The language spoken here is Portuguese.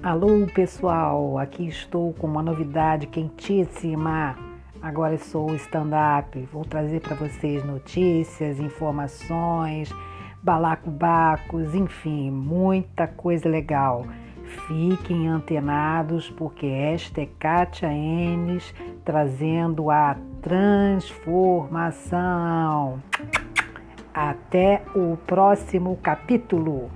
Alô pessoal, aqui estou com uma novidade quentíssima. Agora sou stand-up, vou trazer para vocês notícias, informações, balacobacos, enfim, muita coisa legal. Fiquem antenados porque esta é Kátia Enes trazendo a transformação. Até o próximo capítulo.